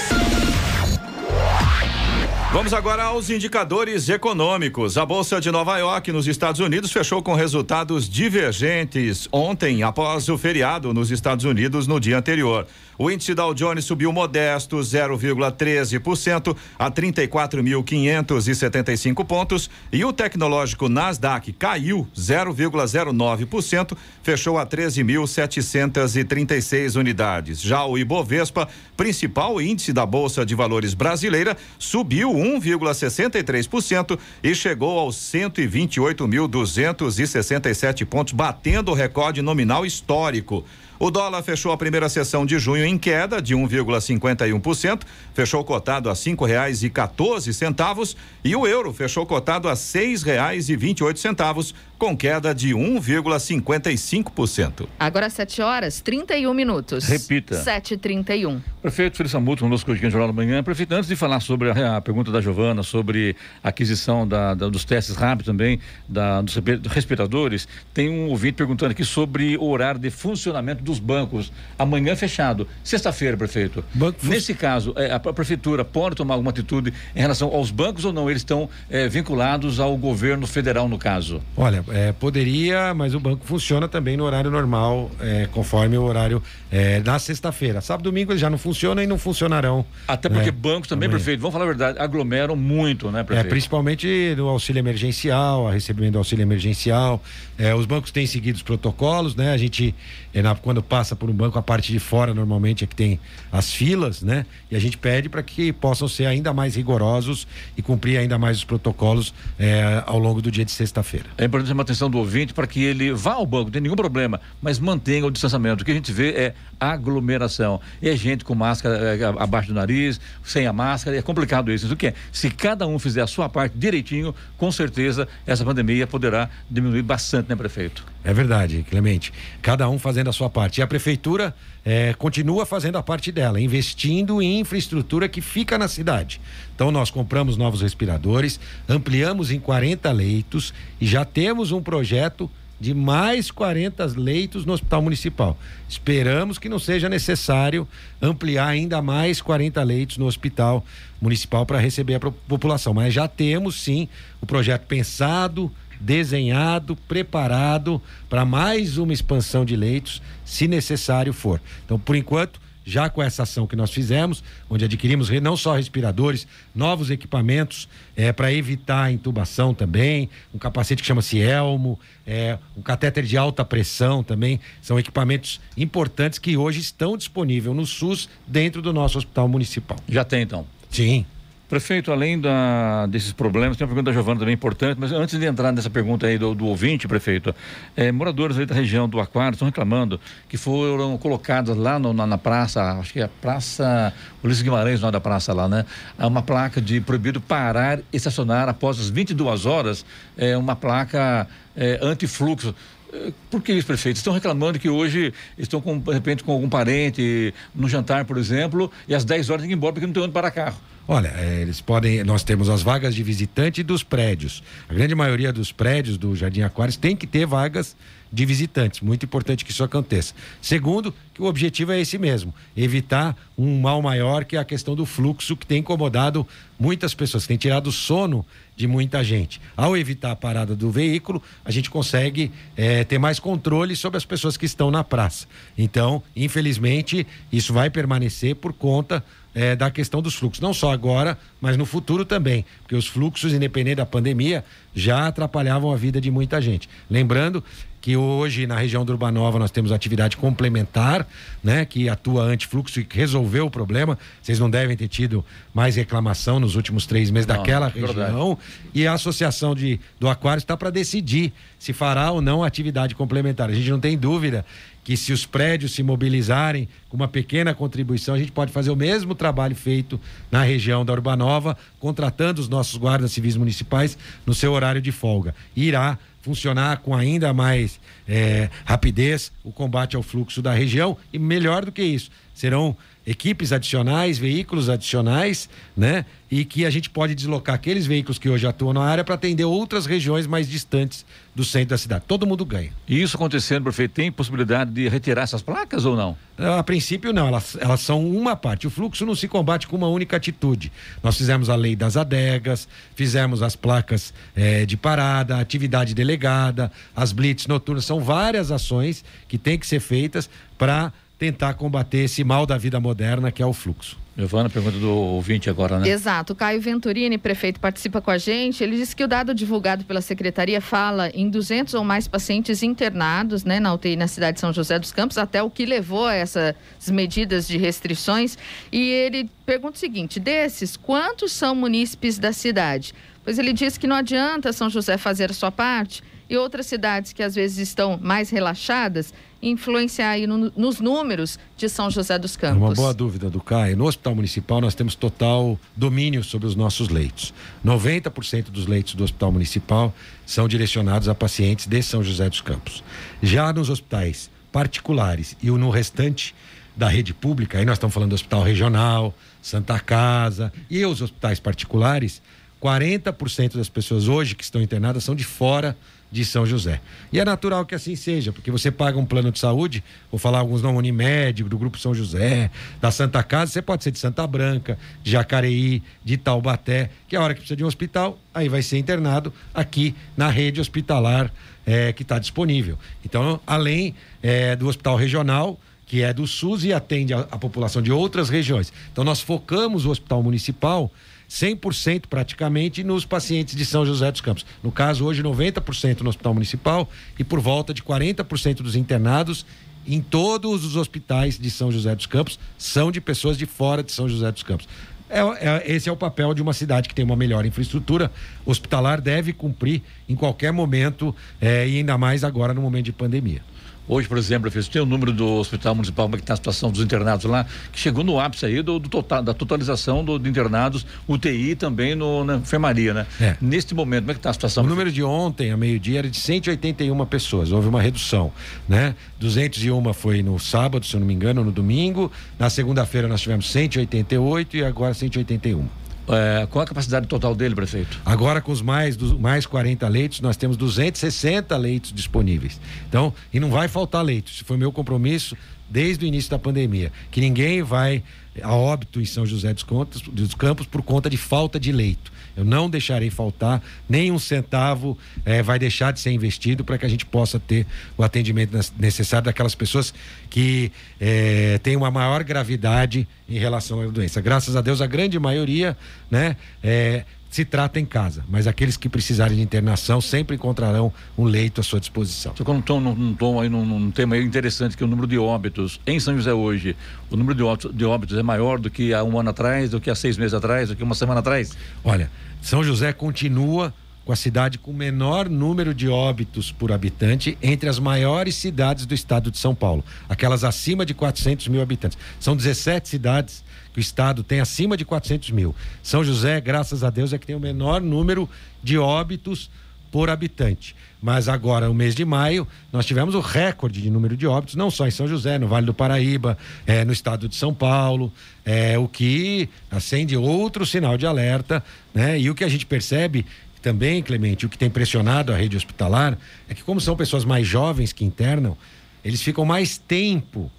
Vamos agora aos indicadores econômicos. A Bolsa de Nova York, nos Estados Unidos, fechou com resultados divergentes ontem, após o feriado nos Estados Unidos no dia anterior. O índice Dow Jones subiu modesto 0,13% a 34.575 pontos e o tecnológico Nasdaq caiu 0,09%, fechou a 13.736 unidades. Já o Ibovespa, principal índice da Bolsa de Valores brasileira, subiu 1,63% e chegou aos 128.267 pontos, batendo o recorde nominal histórico. O dólar fechou a primeira sessão de junho em queda de 1,51%, fechou cotado a cinco reais e 14 centavos e o euro fechou cotado a seis reais e 28 centavos, com queda de 1,55%. Agora 7 horas 31 minutos. Repita. 7h31. Prefeito Felício Samuto, conosco aqui no Jornal da Manhã. Prefeito, antes de falar sobre a, a pergunta da Giovana, sobre a aquisição da, da, dos testes rápidos também, da, dos respiradores, tem um ouvinte perguntando aqui sobre o horário de funcionamento dos bancos. Amanhã fechado. Sexta-feira, prefeito. Banco Nesse caso, é, a prefeitura pode tomar alguma atitude em relação aos bancos ou não? Eles estão é, vinculados ao governo federal, no caso? Olha, é, poderia, mas o banco funciona também no horário normal, é, conforme o horário é, na sexta-feira. Sábado e domingo eles já não funcionam e não funcionarão. Até porque né? bancos também, Amanhã. prefeito, vamos falar a verdade, aglomeram muito, né, É, prefeito? principalmente no auxílio emergencial, a recebimento do auxílio emergencial. É, os bancos têm seguido os protocolos, né? A gente, é, quando passa por um banco, a parte de fora normalmente é que tem as filas, né? E a gente pede para que possam ser ainda mais rigorosos e cumprir ainda mais os protocolos é, ao longo do dia de sexta-feira. É importante chamar a atenção do ouvinte para que ele vá ao banco, não tem nenhum problema, mas mantenha o distanciamento. O que a gente vê é aglomeração. E é gente com máscara é, abaixo do nariz, sem a máscara, é complicado isso. O que é? Se cada um fizer a sua parte direitinho, com certeza essa pandemia poderá diminuir bastante, né, prefeito? É verdade, Clemente. Cada um fazendo a sua parte. E a prefeitura eh, continua fazendo a parte dela, investindo em infraestrutura que fica na cidade. Então, nós compramos novos respiradores, ampliamos em 40 leitos e já temos um projeto de mais 40 leitos no Hospital Municipal. Esperamos que não seja necessário ampliar ainda mais 40 leitos no Hospital Municipal para receber a população. Mas já temos sim o projeto pensado, desenhado, preparado para mais uma expansão de leitos, se necessário for. Então, por enquanto, já com essa ação que nós fizemos, onde adquirimos não só respiradores, novos equipamentos para evitar a intubação também, um capacete que chama-se Elmo, é, um catéter de alta pressão também, são equipamentos importantes que hoje estão disponíveis no SUS dentro do nosso hospital municipal. Já tem então. Sim. Prefeito, além da, desses problemas, tem uma pergunta da Giovana também importante, mas antes de entrar nessa pergunta aí do, do ouvinte, prefeito, eh, moradores da região do Aquário estão reclamando que foram colocadas lá no- na, na praça, acho que é a Praça Ulisses Guimarães, o nome da praça lá, né? Há uma placa de proibido parar e estacionar após as 22 horas, é uma placa eh, antifluxo. Eh, por que isso, prefeito? Estão reclamando que hoje estão, com, de repente, com algum parente no jantar, por exemplo, e às 10 horas tem que ir embora porque não tem onde parar carro. Olha, é, eles podem. Nós temos as vagas de visitante dos prédios. A grande maioria dos prédios do Jardim Aquários tem que ter vagas de visitantes. Muito importante que isso aconteça. Segundo, que o objetivo é esse mesmo: evitar um mal maior, que é a questão do fluxo, que tem incomodado muitas pessoas, tem tirado o sono de muita gente. Ao evitar a parada do veículo, a gente consegue é, ter mais controle sobre as pessoas que estão na praça. Então, infelizmente, isso vai permanecer por conta é, da questão dos fluxos, não só agora, mas no futuro também, porque os fluxos, independente da pandemia, já atrapalhavam a vida de muita gente. Lembrando que hoje na região do Urbanova nós temos atividade complementar, né, que atua anti-fluxo e que resolveu o problema. Vocês não devem ter tido mais reclamação nos últimos três meses não, daquela é região. E a associação de, do Aquário está para decidir se fará ou não atividade complementar. A gente não tem dúvida que se os prédios se mobilizarem com uma pequena contribuição, a gente pode fazer o mesmo trabalho feito na região da Urbanova, contratando os nossos guardas civis municipais no seu horário de folga. Irá funcionar com ainda mais é, rapidez o combate ao fluxo da região e melhor do que isso, serão equipes adicionais, veículos adicionais, né? E que a gente pode deslocar aqueles veículos que hoje atuam na área para atender outras regiões mais distantes do centro da cidade. Todo mundo ganha. E isso acontecendo, prefeito, tem possibilidade de retirar essas placas ou não? A princípio, não. Elas, elas são uma parte. O fluxo não se combate com uma única atitude. Nós fizemos a lei das adegas, fizemos as placas eh, de parada, atividade delegada, as blitz noturnas. São várias ações que têm que ser feitas para tentar combater esse mal da vida moderna que é o fluxo. Giovana, pergunta do ouvinte agora, né? Exato. Caio Venturini, prefeito, participa com a gente. Ele disse que o dado divulgado pela secretaria fala em 200 ou mais pacientes internados né, na UTI na cidade de São José dos Campos, até o que levou a essas medidas de restrições. E ele pergunta o seguinte: desses, quantos são munícipes da cidade? Pois ele disse que não adianta São José fazer a sua parte e outras cidades que às vezes estão mais relaxadas influenciar aí no, nos números de São José dos Campos? Uma boa dúvida do Caio. No Hospital Municipal nós temos total domínio sobre os nossos leitos. 90% dos leitos do Hospital Municipal são direcionados a pacientes de São José dos Campos. Já nos hospitais particulares e no restante da rede pública, aí nós estamos falando do Hospital Regional, Santa Casa e os hospitais particulares, 40% das pessoas hoje que estão internadas são de fora de São José. E é natural que assim seja, porque você paga um plano de saúde, vou falar alguns não Unimed, do Grupo São José, da Santa Casa, você pode ser de Santa Branca, de Jacareí, de Taubaté, que é a hora que precisa de um hospital, aí vai ser internado aqui na rede hospitalar é, que está disponível. Então, além é, do hospital regional, que é do SUS e atende a, a população de outras regiões. Então, nós focamos o hospital municipal 100% praticamente nos pacientes de São José dos Campos. No caso, hoje, 90% no Hospital Municipal e por volta de 40% dos internados em todos os hospitais de São José dos Campos são de pessoas de fora de São José dos Campos. É, é, esse é o papel de uma cidade que tem uma melhor infraestrutura hospitalar, deve cumprir em qualquer momento é, e ainda mais agora no momento de pandemia. Hoje, por exemplo, você tem o número do Hospital Municipal, como é que está a situação dos internados lá, que chegou no ápice aí do, do total, da totalização do, de internados, UTI também no, na enfermaria, né? É. Neste momento, como é que está a situação? O número de ontem, a meio-dia, era de 181 pessoas, houve uma redução, né? 201 foi no sábado, se eu não me engano, no domingo, na segunda-feira nós tivemos 188 e agora 181. É, qual a capacidade total dele, prefeito? Agora, com os mais, dos, mais 40 leitos, nós temos 260 leitos disponíveis. Então, e não vai faltar leitos. Esse foi meu compromisso desde o início da pandemia. Que ninguém vai a óbito em São José dos, Contos, dos Campos por conta de falta de leito. Eu não deixarei faltar, nem um centavo eh, vai deixar de ser investido para que a gente possa ter o atendimento necessário daquelas pessoas que eh, têm uma maior gravidade em relação à doença. Graças a Deus, a grande maioria, né? Eh, se trata em casa, mas aqueles que precisarem de internação sempre encontrarão um leito à sua disposição. Você colocou num, num tom aí, num, num tema interessante, que é o número de óbitos em São José hoje, o número de óbitos, de óbitos é maior do que há um ano atrás, do que há seis meses atrás, do que uma semana atrás? Olha, São José continua com a cidade com o menor número de óbitos por habitante entre as maiores cidades do estado de São Paulo, aquelas acima de 400 mil habitantes. São 17 cidades que o estado tem acima de 400 mil. São José, graças a Deus, é que tem o menor número de óbitos por habitante. Mas agora, no mês de maio, nós tivemos o recorde de número de óbitos, não só em São José, no Vale do Paraíba, é, no estado de São Paulo, é, o que acende outro sinal de alerta, né? E o que a gente percebe também, Clemente, o que tem pressionado a rede hospitalar é que, como são pessoas mais jovens que internam, eles ficam mais tempo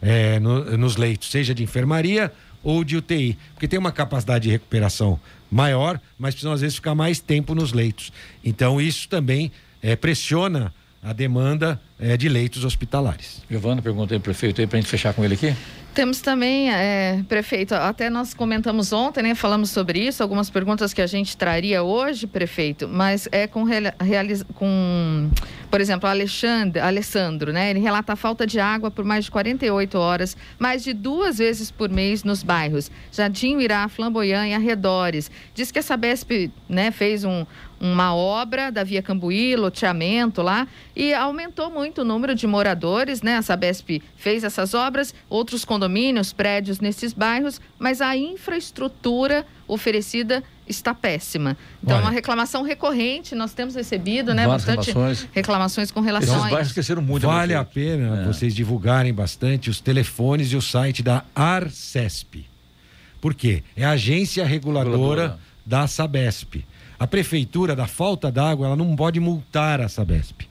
é, no, nos leitos, seja de enfermaria ou de UTI, porque tem uma capacidade de recuperação maior, mas precisam às vezes ficar mais tempo nos leitos. Então, isso também é, pressiona a demanda é, de leitos hospitalares. Giovana, perguntei ao prefeito aí para a gente fechar com ele aqui. Temos também, é, prefeito, até nós comentamos ontem, né? Falamos sobre isso, algumas perguntas que a gente traria hoje, prefeito, mas é com, com por exemplo, Alexandre, Alessandro, né? Ele relata a falta de água por mais de 48 horas, mais de duas vezes por mês nos bairros Jardim Irá, Flamboyant e arredores. Diz que a Sabesp, né, fez um, uma obra da Via Cambuí, loteamento lá, e aumentou muito o número de moradores, né? A Sabesp fez essas obras, outros condomínios, prédios nesses bairros, mas a infraestrutura oferecida está péssima. Então, Olha, uma reclamação recorrente, nós temos recebido, né, bastante reclamações, reclamações com relação Esses a bairros esqueceram muito. Vale a pena é. vocês divulgarem bastante os telefones e o site da Arcesp. Por quê? É a agência reguladora, reguladora. da Sabesp. A prefeitura, da falta d'água, ela não pode multar a Sabesp.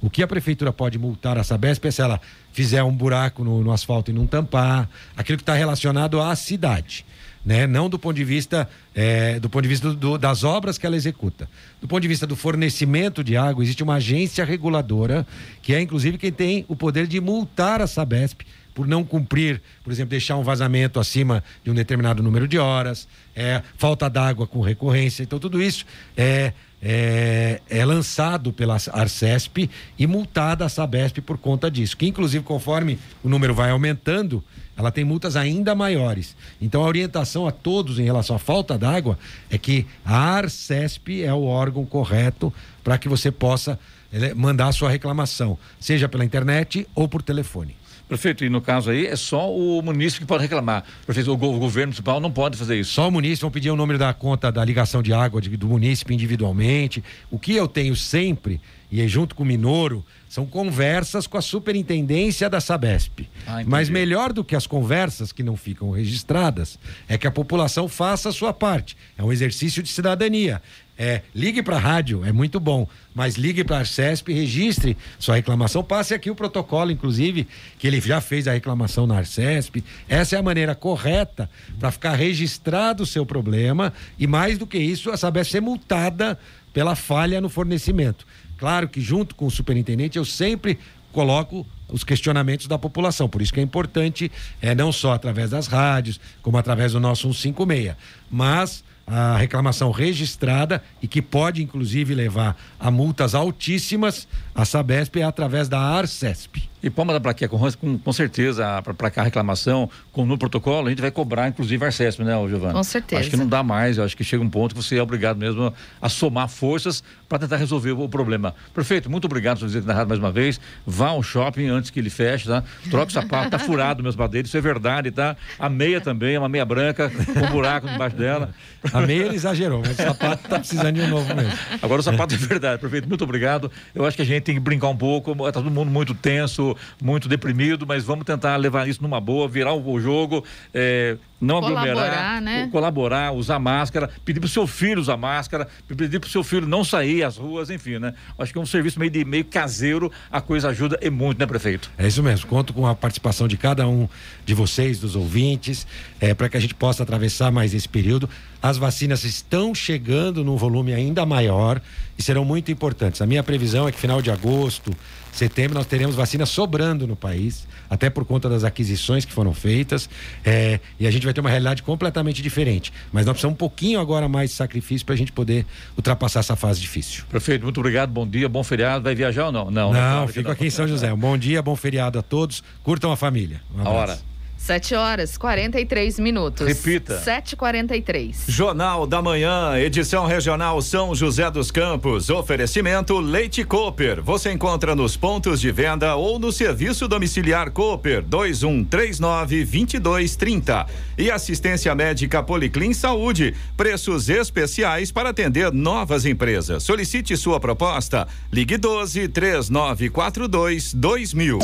O que a prefeitura pode multar a Sabesp é se ela fizer um buraco no, no asfalto e não tampar, aquilo que está relacionado à cidade. Né? Não do ponto de vista é, do ponto de vista do, das obras que ela executa. Do ponto de vista do fornecimento de água, existe uma agência reguladora que é inclusive quem tem o poder de multar a Sabesp por não cumprir, por exemplo, deixar um vazamento acima de um determinado número de horas, é, falta d'água com recorrência. Então, tudo isso é, é, é, lançado pela Arcesp e multada a Sabesp por conta disso. Que, inclusive, conforme o número vai aumentando, ela tem multas ainda maiores. Então, a orientação a todos em relação à falta d'água é que a Arcesp é o órgão correto para que você possa eh, mandar a sua reclamação, seja pela internet ou por telefone. Prefeito, e no caso aí é só o município que pode reclamar. Prefeito, o, governo municipal não pode fazer isso. Só o município vão pedir o número da conta da ligação de água de, do município individualmente. O que eu tenho sempre, e é junto com o Minoro, são conversas com a superintendência da Sabesp. Ah, Mas melhor do que as conversas que não ficam registradas é que a população faça a sua parte. É um exercício de cidadania. É, ligue para a rádio, é muito bom, mas ligue para a Arcesp, registre sua reclamação, passe aqui o protocolo, inclusive, que ele já fez a reclamação na Arcesp. Essa é a maneira correta para ficar registrado o seu problema e, mais do que isso, a Sabesp ser multada pela falha no fornecimento. Claro que, junto com o superintendente, eu sempre coloco os questionamentos da população. Por isso que é importante, é, não só através das rádios, como através do nosso 156. Mas a reclamação registrada e que pode inclusive levar a multas altíssimas, a Sabesp é através da Arcesp. E Palma da Plaquia, com, com, com certeza, para cá a reclamação, com, no protocolo, a gente vai cobrar, inclusive, a Arcesp, né, Giovana? Com certeza. Acho que não dá mais, acho que chega um ponto que você é obrigado mesmo a somar forças para tentar resolver o, problema. Perfeito, muito obrigado por dizer na rádio mais uma vez. Vá ao shopping antes que ele feche, tá? Troca o sapato, tá furado meus dele, isso é verdade, tá? A meia também, é uma meia branca, com um buraco embaixo dela. A meia ele exagerou, mas o sapato tá precisando de um novo mesmo. Agora o sapato é verdade, perfeito, muito obrigado. Eu acho que a gente tem que brincar um pouco, tá todo mundo muito tenso, muito deprimido, mas vamos tentar levar isso numa boa, virar o jogo, é, não colaborar, aglomerar, né? colaborar, usar máscara, pedir para o seu filho usar máscara, pedir para o seu filho não sair às ruas, enfim, né? Acho que é um serviço meio, de, meio caseiro, a coisa ajuda e muito, né, prefeito? É isso mesmo, conto com a participação de cada um de vocês, dos ouvintes, é, para que a gente possa atravessar mais esse período. As vacinas estão chegando num volume ainda maior e serão muito importantes. A minha previsão é que final de agosto, setembro, nós teremos vacina sobrando no país, até por conta das aquisições que foram feitas, é, e a gente vai ter uma realidade completamente diferente. Mas nós precisamos um pouquinho agora mais de sacrifício para a gente poder ultrapassar essa fase difícil. Prefeito, muito obrigado, bom dia, bom feriado. Vai viajar ou não? Não, não, não fico aqui em São José. Um bom dia, bom feriado a todos. Curtam a família. Um a hora. 7 horas 43 minutos. Repita. 7h43. Jornal da Manhã, edição regional São José dos Campos. Oferecimento Leite Cooper. Você encontra nos pontos de venda ou no serviço domiciliar Cooper 2139 2230. E assistência médica Policlin Saúde. Preços especiais para atender novas empresas. Solicite sua proposta. Ligue 12 3942 2000.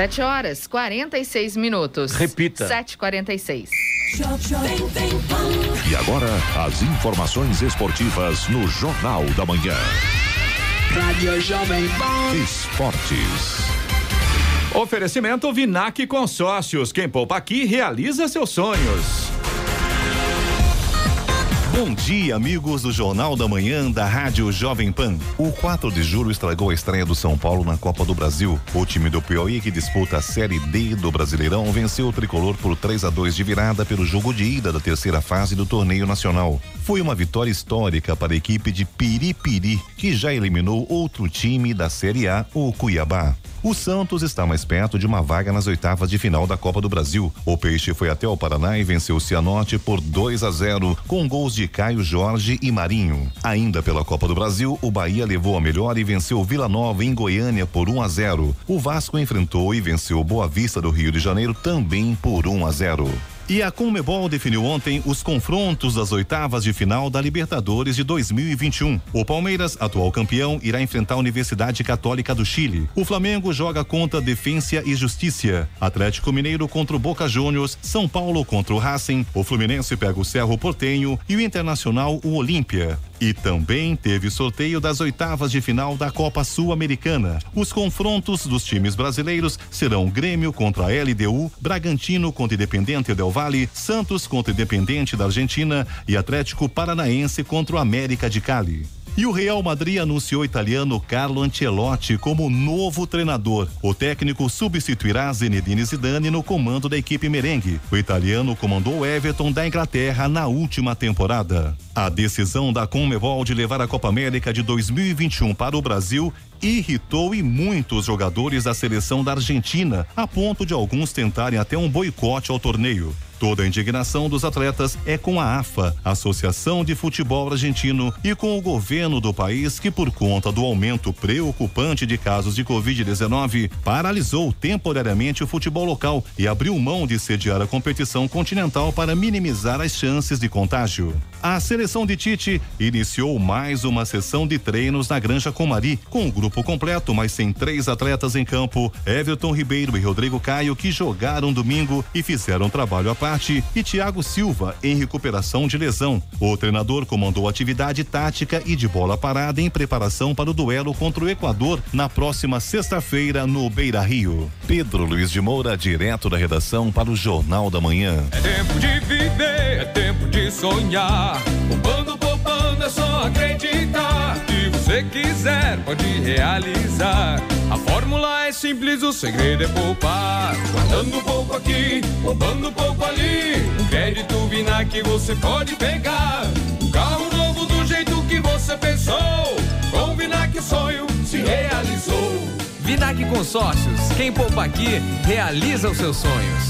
7 horas 46 minutos. Repita. 7h46. E agora, as informações esportivas no Jornal da Manhã. Rádio Jovem Pan. Esportes. Oferecimento Vinac Consórcios. Quem poupa aqui realiza seus sonhos. Bom dia, amigos do Jornal da Manhã da Rádio Jovem Pan. O 4 de julho estragou a estreia do São Paulo na Copa do Brasil. O time do Piauí, que disputa a Série D do Brasileirão, venceu o tricolor por 3 a 2 de virada pelo jogo de ida da terceira fase do torneio nacional. Foi uma vitória histórica para a equipe de Piripiri, que já eliminou outro time da Série A, o Cuiabá. O Santos está mais perto de uma vaga nas oitavas de final da Copa do Brasil. O Peixe foi até o Paraná e venceu o Cianorte por 2 a 0, com gols de Caio Jorge e Marinho. Ainda pela Copa do Brasil, o Bahia levou a melhor e venceu Vila Nova em Goiânia por 1 a 0. O Vasco enfrentou e venceu Boa Vista do Rio de Janeiro também por 1 a 0. E a Conmebol definiu ontem os confrontos das oitavas de final da Libertadores de 2021. O Palmeiras, atual campeão, irá enfrentar a Universidade Católica do Chile. O Flamengo joga contra Defensa e Justiça. Atlético Mineiro contra o Boca Juniors. São Paulo contra o Racing. O Fluminense pega o Cerro Portenho e o Internacional o Olímpia. E também teve sorteio das oitavas de final da Copa Sul-Americana. Os confrontos dos times brasileiros serão Grêmio contra a LDU, Bragantino contra Independente Del Valle, Santos contra Independente da Argentina e Atlético Paranaense contra o América de Cali. E o Real Madrid anunciou o italiano Carlo Ancelotti como novo treinador. O técnico substituirá Zinedine Zidane no comando da equipe merengue. O italiano comandou Everton da Inglaterra na última temporada. A decisão da Conmebol de levar a Copa América de 2021 para o Brasil irritou e muitos jogadores da seleção da Argentina, a ponto de alguns tentarem até um boicote ao torneio. Toda a indignação dos atletas é com a AFA, Associação de Futebol Argentino, e com o governo do país que, por conta do aumento preocupante de casos de Covid-19, paralisou temporariamente o futebol local e abriu mão de sediar a competição continental para minimizar as chances de contágio. A seleção de Tite iniciou mais uma sessão de treinos na Granja Comari, com o grupo completo, mas sem três atletas em campo: Everton Ribeiro e Rodrigo Caio, que jogaram domingo e fizeram trabalho à parte, e Thiago Silva, em recuperação de lesão. O treinador comandou atividade tática e de bola parada em preparação para o duelo contra o Equador na próxima sexta-feira no Beira Rio. Pedro Luiz de Moura, direto da redação para o Jornal da Manhã. É tempo de viver, é tempo de sonhar. Poupando, poupando, é só acreditar. Se você quiser, pode realizar. A fórmula é simples, o segredo é poupar. Guardando pouco aqui, poupando pouco ali. Um crédito Vinac você pode pegar. Um carro novo do jeito que você pensou. Com o Vinac o sonho se realizou. Vinac Consórcios, quem poupa aqui, realiza os seus sonhos.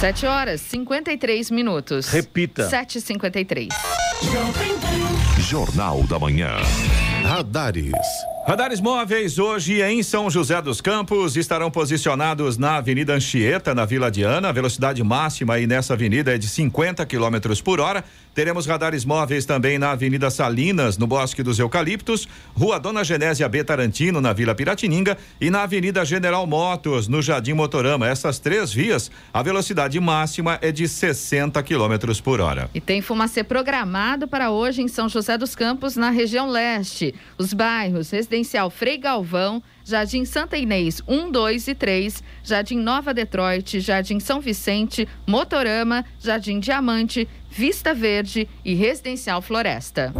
7 horas 53 minutos. Repita. 7h53. Jornal da Manhã. Radares. Radares móveis hoje em São José dos Campos estarão posicionados na Avenida Anchieta, na Vila Diana. A velocidade máxima aí nessa avenida é de 50 km por hora. Teremos radares móveis também na Avenida Salinas, no Bosque dos Eucaliptos, Rua Dona Genésia B. Tarantino, na Vila Piratininga, e na Avenida General Motos, no Jardim Motorama. Essas três vias, a velocidade máxima é de 60 km por hora. E tem fumacê programado para hoje em São José dos Campos, na região leste. Os bairros Residencial Frei Galvão, Jardim Santa Inês 1, 2 e 3, Jardim Nova Detroit, Jardim São Vicente, Motorama, Jardim Diamante, Vista Verde e Residencial Floresta.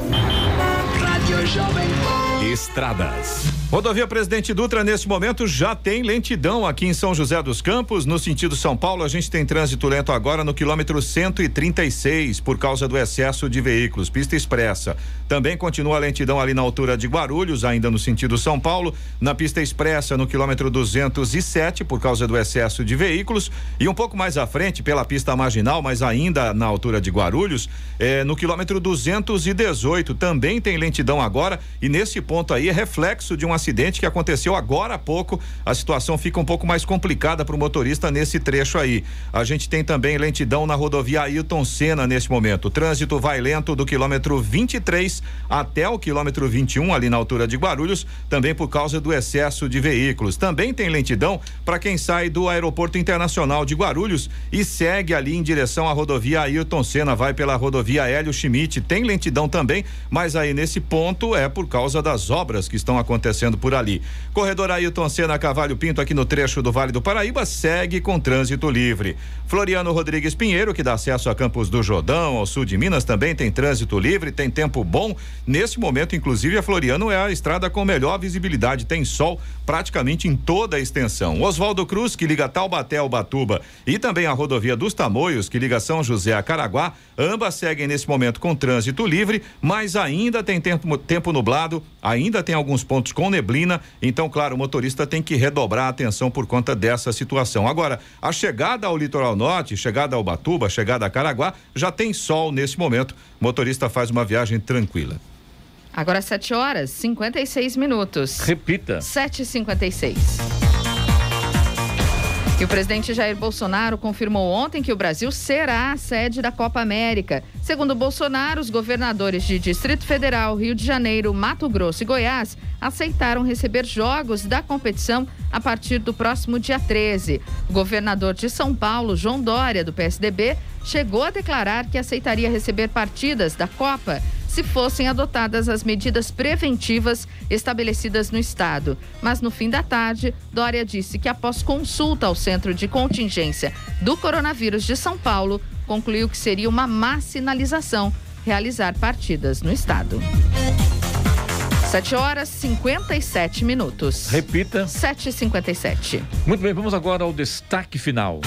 Rádio Jovem Pan. Estradas. Rodovia Presidente Dutra, nesse momento, já tem lentidão aqui em São José dos Campos. No sentido São Paulo, a gente tem trânsito lento agora no quilômetro 136, por causa do excesso de veículos, pista expressa. Também continua a lentidão ali na altura de Guarulhos, ainda no sentido São Paulo, na pista expressa no quilômetro 207, por causa do excesso de veículos. E um pouco mais à frente, pela pista marginal, mas ainda na altura de Guarulhos, é, no quilômetro 218, também tem lentidão agora. E nesse ponto aí é reflexo de um acidente que aconteceu agora há pouco. A situação fica um pouco mais complicada para o motorista nesse trecho aí. A gente tem também lentidão na rodovia Ailton Senna nesse momento. O trânsito vai lento do quilômetro 23 até o quilômetro 21 ali na altura de Guarulhos, também por causa do excesso de veículos. Também tem lentidão para quem sai do Aeroporto Internacional de Guarulhos e segue ali em direção à rodovia Ailton Senna, vai pela rodovia Hélio Schmidt. Tem lentidão também, mas aí nesse ponto é por causa das obras que estão acontecendo por ali. Corredor Ailton Senna Cavalho Pinto aqui no trecho do Vale do Paraíba segue com trânsito livre. Floriano Rodrigues Pinheiro, que dá acesso a Campos do Jordão, ao sul de Minas, também tem trânsito livre, tem tempo bom. Nesse momento, inclusive, a Floriano é a estrada com melhor visibilidade, tem sol praticamente em toda a extensão. Oswaldo Cruz, que liga Taubaté ao Batuba, e também a rodovia dos Tamoios, que liga São José a Caraguá, ambas seguem nesse momento com trânsito livre, mas ainda tem tempo, tempo nublado, ainda tem alguns pontos com neblina, então, claro, o motorista tem que redobrar a atenção por conta dessa situação. Agora, a chegada ao litoral norte, chegada ao Batuba, chegada a Caraguá, já tem sol nesse momento. O motorista faz uma viagem tranquila. Agora 7 horas 56 minutos. Repita. 7h56. E o presidente Jair Bolsonaro confirmou ontem que o Brasil será a sede da Copa América. Segundo Bolsonaro, os governadores de Distrito Federal, Rio de Janeiro, Mato Grosso e Goiás aceitaram receber jogos da competição a partir do próximo dia 13. O governador de São Paulo, João Dória, do PSDB, chegou a declarar que aceitaria receber partidas da Copa se fossem adotadas as medidas preventivas estabelecidas no estado. Mas no fim da tarde, Dória disse que após consulta ao Centro de Contingência do Coronavírus de São Paulo, concluiu que seria uma má sinalização realizar partidas no estado. 7 horas 57 minutos. Repita. 7h57. Muito bem, vamos agora ao destaque final.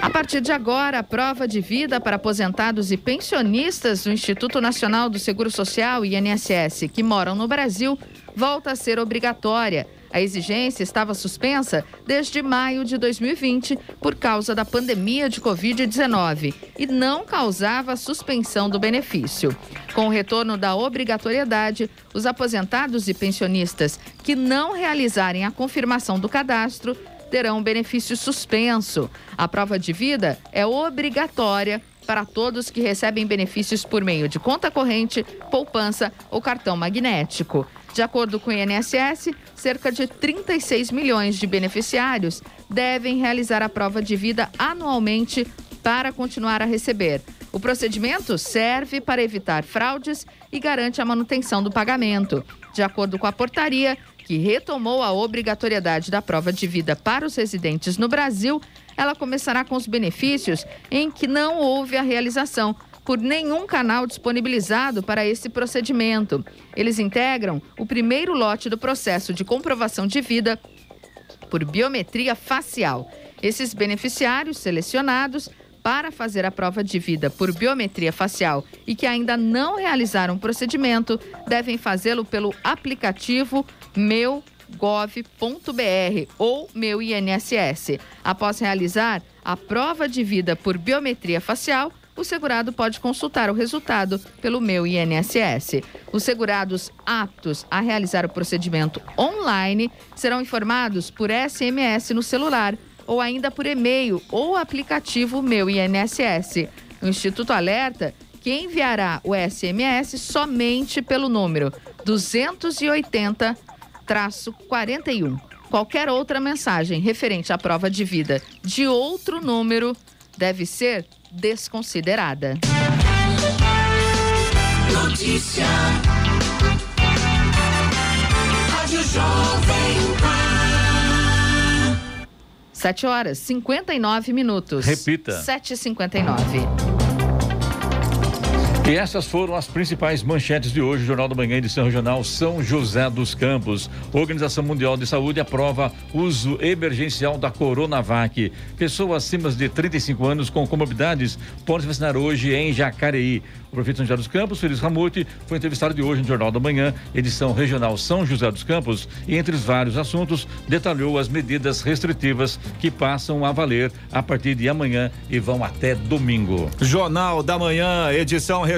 A partir de agora, a prova de vida para aposentados e pensionistas do Instituto Nacional do Seguro Social, INSS, que moram no Brasil, volta a ser obrigatória. A exigência estava suspensa desde maio de 2020 por causa da pandemia de Covid-19 e não causava suspensão do benefício. Com o retorno da obrigatoriedade, os aposentados e pensionistas que não realizarem a confirmação do cadastro terão benefício suspenso. A prova de vida é obrigatória para todos que recebem benefícios por meio de conta corrente, poupança ou cartão magnético. De acordo com o INSS, cerca de 36 milhões de beneficiários devem realizar a prova de vida anualmente para continuar a receber. O procedimento serve para evitar fraudes e garante a manutenção do pagamento. De acordo com a portaria, que retomou a obrigatoriedade da prova de vida para os residentes no Brasil, ela começará com os benefícios em que não houve a realização por nenhum canal disponibilizado para esse procedimento. Eles integram o primeiro lote do processo de comprovação de vida por biometria facial. Esses beneficiários selecionados para fazer a prova de vida por biometria facial e que ainda não realizaram o procedimento devem fazê-lo pelo aplicativo meu.gov.br ou meu INSS. Após realizar a prova de vida por biometria facial, o segurado pode consultar o resultado pelo meu INSS. Os segurados aptos a realizar o procedimento online serão informados por SMS no celular ou ainda por e-mail ou aplicativo Meu INSS. O Instituto alerta que enviará o SMS somente pelo número 280-41. Qualquer outra mensagem referente à prova de vida de outro número deve ser desconsiderada. Notícia. Rádio Jovem. 7 horas 59 minutos. Repita. 7h59. E essas foram as principais manchetes de hoje, Jornal da Manhã, edição regional São José dos Campos. Organização Mundial de Saúde aprova uso emergencial da Coronavac. Pessoas acima de 35 anos com comorbidades podem se vacinar hoje em Jacareí. O prefeito São José dos Campos, Feliz Ramute, foi entrevistado de hoje no Jornal da Manhã, edição regional São José dos Campos, e entre os vários assuntos, detalhou as medidas restritivas que passam a valer a partir de amanhã e vão até domingo. Jornal da Manhã, edição regional